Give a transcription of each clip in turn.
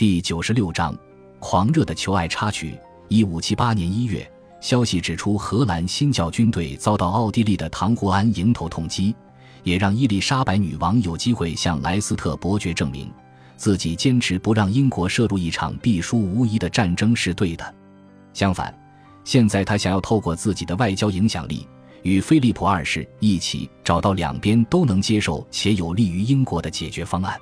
第九十六章，狂热的求爱插曲。一五七八年一月，消息指出荷兰新教军队遭到奥地利的唐胡安迎头痛击，也让伊丽莎白女王有机会向莱斯特伯爵证明，自己坚持不让英国涉入一场必输无疑的战争是对的。相反，现在他想要透过自己的外交影响力，与菲利普二世一起找到两边都能接受且有利于英国的解决方案。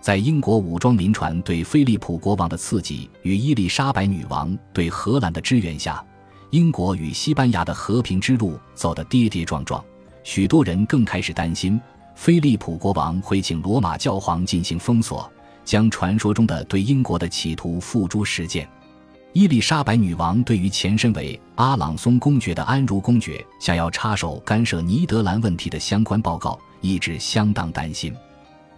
在英国武装民船对菲利普国王的刺激与伊丽莎白女王对荷兰的支援下，英国与西班牙的和平之路走得跌跌撞撞。许多人更开始担心，菲利普国王会请罗马教皇进行封锁，将传说中的对英国的企图付诸实践。伊丽莎白女王对于前身为阿朗松公爵的安茹公爵想要插手干涉尼德兰问题的相关报告，一直相当担心。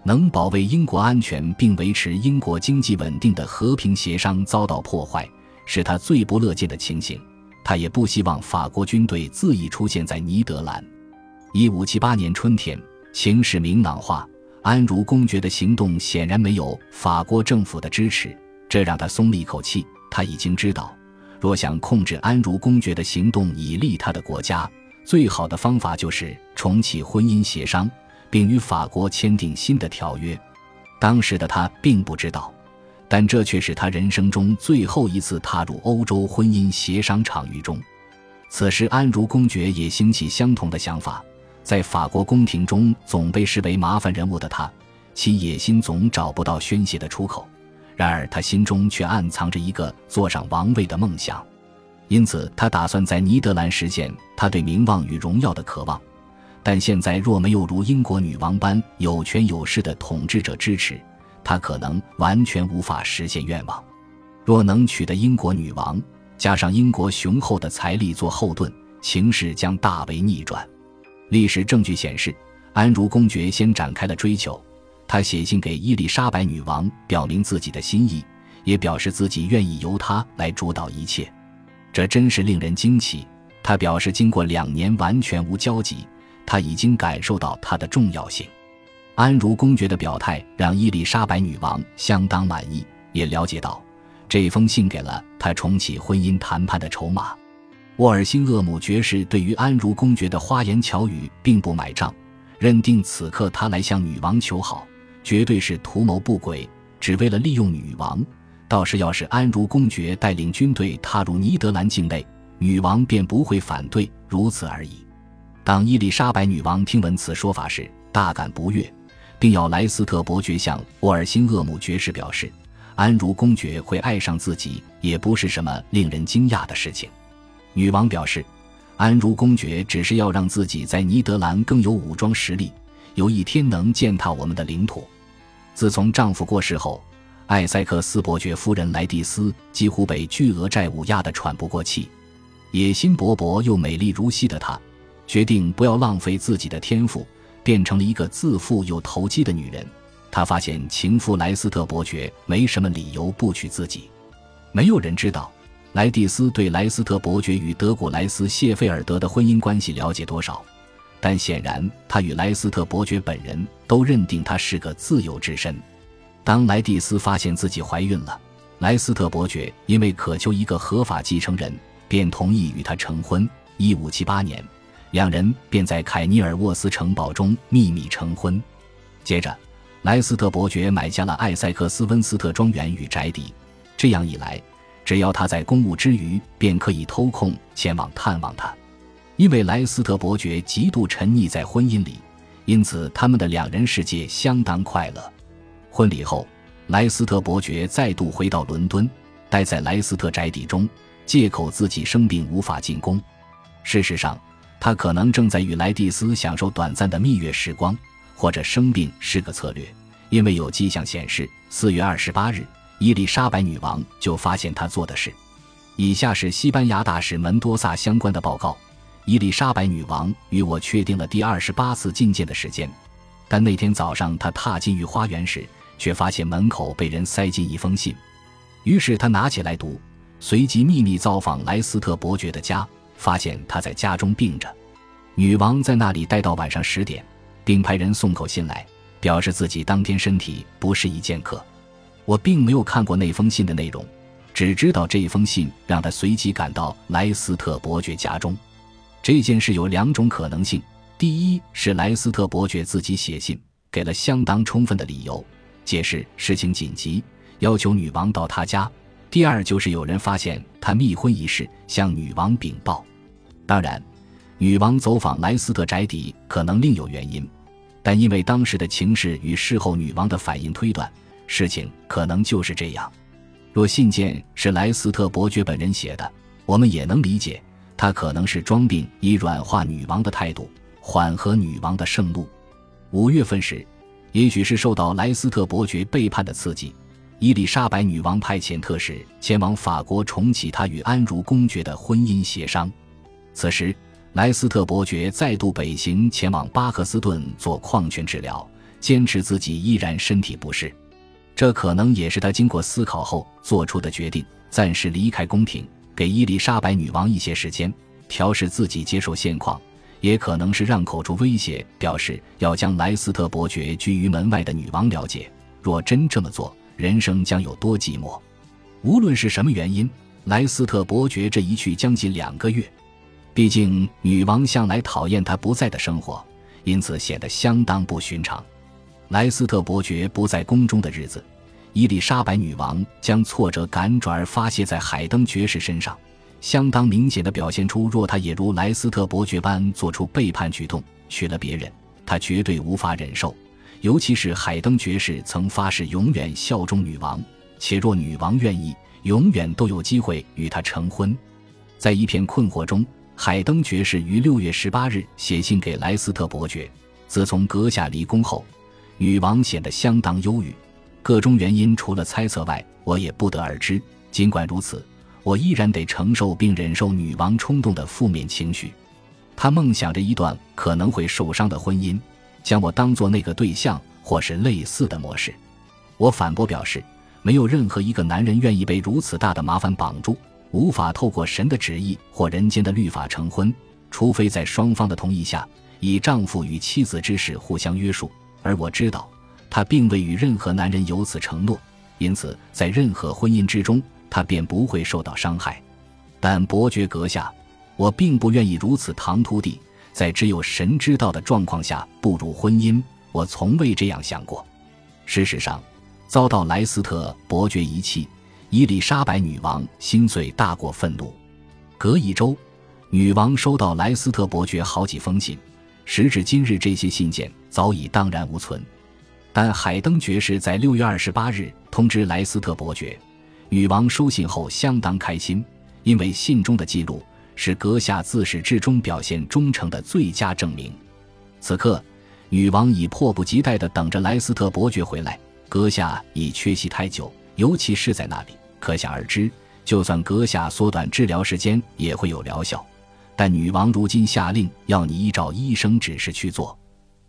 能保卫英国安全并维持英国经济稳定的和平协商遭到破坏，是他最不乐见的情形。他也不希望法国军队恣意出现在尼德兰。一五七八年春天，情势明朗化，安茹公爵的行动显然没有法国政府的支持，这让他松了一口气。他已经知道，若想控制安茹公爵的行动以利他的国家，最好的方法就是重启婚姻协商。并与法国签订新的条约。当时的他并不知道，但这却是他人生中最后一次踏入欧洲婚姻协商场域中。此时，安茹公爵也兴起相同的想法。在法国宫廷中总被视为麻烦人物的他，其野心总找不到宣泄的出口。然而，他心中却暗藏着一个坐上王位的梦想，因此他打算在尼德兰实现他对名望与荣耀的渴望。但现在若没有如英国女王般有权有势的统治者支持，他可能完全无法实现愿望。若能取得英国女王，加上英国雄厚的财力做后盾，形势将大为逆转。历史证据显示，安茹公爵先展开了追求。他写信给伊丽莎白女王，表明自己的心意，也表示自己愿意由他来主导一切。这真是令人惊奇。他表示，经过两年完全无交集。他已经感受到它的重要性。安茹公爵的表态让伊丽莎白女王相当满意，也了解到这封信给了他重启婚姻谈判的筹码。沃尔辛厄姆爵士对于安茹公爵的花言巧语并不买账，认定此刻他来向女王求好，绝对是图谋不轨，只为了利用女王。倒是要是安茹公爵带领军队踏入尼德兰境内，女王便不会反对，如此而已。当伊丽莎白女王听闻此说法时，大感不悦，并要莱斯特伯爵向沃尔辛厄姆爵士表示，安茹公爵会爱上自己也不是什么令人惊讶的事情。女王表示，安茹公爵只是要让自己在尼德兰更有武装实力，有一天能践踏我们的领土。自从丈夫过世后，艾塞克斯伯爵夫人莱蒂斯几乎被巨额债务压得喘不过气，野心勃勃又美丽如昔的她。决定不要浪费自己的天赋，变成了一个自负又投机的女人。她发现情夫莱斯特伯爵没什么理由不娶自己。没有人知道莱蒂斯对莱斯特伯爵与德古莱斯谢菲尔德的婚姻关系了解多少，但显然他与莱斯特伯爵本人都认定他是个自由之身。当莱蒂斯发现自己怀孕了，莱斯特伯爵因为渴求一个合法继承人，便同意与他成婚。一五七八年。两人便在凯尼尔沃斯城堡中秘密成婚。接着，莱斯特伯爵买下了艾塞克斯温斯特庄园与宅邸。这样一来，只要他在公务之余，便可以偷空前往探望他。因为莱斯特伯爵极度沉溺在婚姻里，因此他们的两人世界相当快乐。婚礼后，莱斯特伯爵再度回到伦敦，待在莱斯特宅邸中，借口自己生病无法进宫。事实上，他可能正在与莱蒂斯享受短暂的蜜月时光，或者生病是个策略，因为有迹象显示，四月二十八日，伊丽莎白女王就发现他做的事。以下是西班牙大使门多萨相关的报告：伊丽莎白女王与我确定了第二十八次觐见的时间，但那天早上她踏进御花园时，却发现门口被人塞进一封信，于是她拿起来读，随即秘密造访莱斯特伯爵的家。发现他在家中病着，女王在那里待到晚上十点，并派人送口信来，表示自己当天身体不适宜见客。我并没有看过那封信的内容，只知道这封信让他随即赶到莱斯特伯爵家中。这件事有两种可能性：第一是莱斯特伯爵自己写信，给了相当充分的理由，解释事情紧急，要求女王到他家；第二就是有人发现他密婚一事，向女王禀报。当然，女王走访莱斯特宅邸可能另有原因，但因为当时的情势与事后女王的反应推断，事情可能就是这样。若信件是莱斯特伯爵本人写的，我们也能理解。他可能是装病，以软化女王的态度，缓和女王的盛怒。五月份时，也许是受到莱斯特伯爵背叛的刺激，伊丽莎白女王派遣特使前往法国重启她与安茹公爵的婚姻协商。此时，莱斯特伯爵再度北行前往巴克斯顿做矿泉治疗，坚持自己依然身体不适。这可能也是他经过思考后做出的决定，暂时离开宫廷。给伊丽莎白女王一些时间调试自己接受现况，也可能是让口出威胁，表示要将莱斯特伯爵拒于门外的女王了解。若真这么做，人生将有多寂寞？无论是什么原因，莱斯特伯爵这一去将近两个月。毕竟女王向来讨厌他不在的生活，因此显得相当不寻常。莱斯特伯爵不在宫中的日子。伊丽莎白女王将挫折感转而发泄在海登爵士身上，相当明显的表现出，若他也如莱斯特伯爵般做出背叛举动，娶了别人，他绝对无法忍受。尤其是海登爵士曾发誓永远效忠女王，且若女王愿意，永远都有机会与他成婚。在一片困惑中，海登爵士于六月十八日写信给莱斯特伯爵。自从阁下离宫后，女王显得相当忧郁。各种原因除了猜测外，我也不得而知。尽管如此，我依然得承受并忍受女王冲动的负面情绪。她梦想着一段可能会受伤的婚姻，将我当作那个对象，或是类似的模式。我反驳表示，没有任何一个男人愿意被如此大的麻烦绑住，无法透过神的旨意或人间的律法成婚，除非在双方的同意下，以丈夫与妻子之事互相约束。而我知道。他并未与任何男人有此承诺，因此在任何婚姻之中，他便不会受到伤害。但伯爵阁下，我并不愿意如此唐突地在只有神知道的状况下步入婚姻。我从未这样想过。事实上，遭到莱斯特伯爵遗弃，伊丽莎白女王心碎大过愤怒。隔一周，女王收到莱斯特伯爵好几封信，时至今日，这些信件早已荡然无存。但海登爵士在六月二十八日通知莱斯特伯爵，女王收信后相当开心，因为信中的记录是阁下自始至终表现忠诚的最佳证明。此刻，女王已迫不及待地等着莱斯特伯爵回来。阁下已缺席太久，尤其是在那里，可想而知，就算阁下缩短治疗时间，也会有疗效。但女王如今下令要你依照医生指示去做。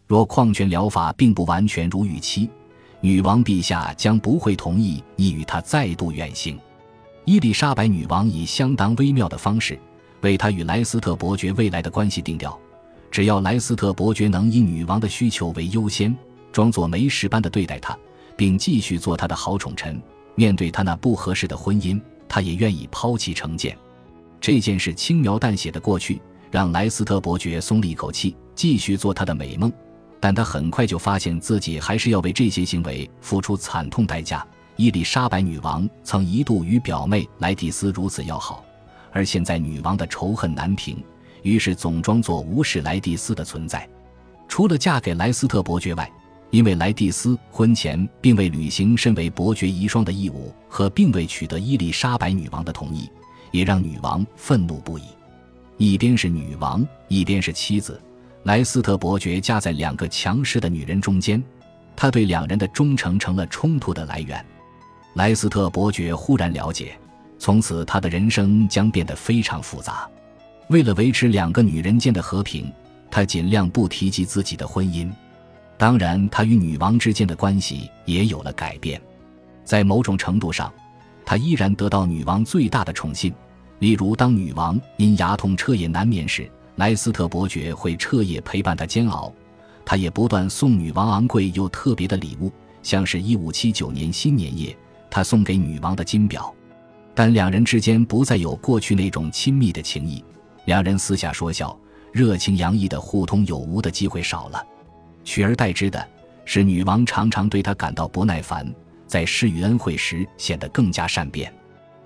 若矿泉疗法并不完全如预期，女王陛下将不会同意你与他再度远行。伊丽莎白女王以相当微妙的方式为她与莱斯特伯爵未来的关系定调：只要莱斯特伯爵能以女王的需求为优先，装作没事般的对待她，并继续做他的好宠臣，面对他那不合适的婚姻，他也愿意抛弃成见。这件事轻描淡写的过去，让莱斯特伯爵松了一口气，继续做他的美梦。但他很快就发现自己还是要为这些行为付出惨痛代价。伊丽莎白女王曾一度与表妹莱蒂斯如此要好，而现在女王的仇恨难平，于是总装作无视莱蒂斯的存在。除了嫁给莱斯特伯爵外，因为莱蒂斯婚前并未履行身为伯爵遗孀的义务和并未取得伊丽莎白女王的同意，也让女王愤怒不已。一边是女王，一边是妻子。莱斯特伯爵夹在两个强势的女人中间，他对两人的忠诚成了冲突的来源。莱斯特伯爵忽然了解，从此他的人生将变得非常复杂。为了维持两个女人间的和平，他尽量不提及自己的婚姻。当然，他与女王之间的关系也有了改变。在某种程度上，他依然得到女王最大的宠信，例如当女王因牙痛彻夜难眠时。莱斯特伯爵会彻夜陪伴她煎熬，他也不断送女王昂贵又特别的礼物，像是一五七九年新年夜他送给女王的金表。但两人之间不再有过去那种亲密的情谊，两人私下说笑、热情洋溢的互通有无的机会少了，取而代之的是女王常常对他感到不耐烦，在施与恩惠时显得更加善变。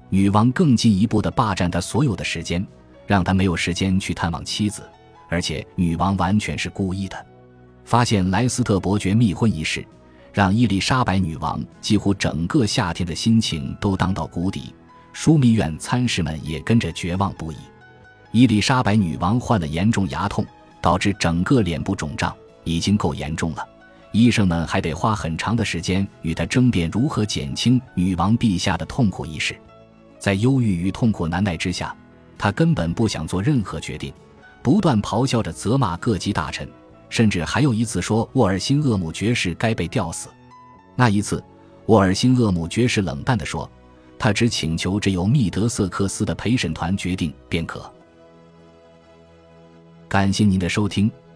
女王更进一步的霸占他所有的时间，让他没有时间去探望妻子，而且女王完全是故意的。发现莱斯特伯爵密婚一事，让伊丽莎白女王几乎整个夏天的心情都荡到谷底。枢密院参事们也跟着绝望不已。伊丽莎白女王患了严重牙痛，导致整个脸部肿胀，已经够严重了。医生们还得花很长的时间与他争辩如何减轻女王陛下的痛苦一事。在忧郁与痛苦难耐之下，他根本不想做任何决定，不断咆哮着责骂各级大臣，甚至还有一次说沃尔辛厄姆爵士该被吊死。那一次，沃尔辛厄姆爵士冷淡地说。他只请求这由密德瑟克斯的陪审团决定便可。感谢您的收听，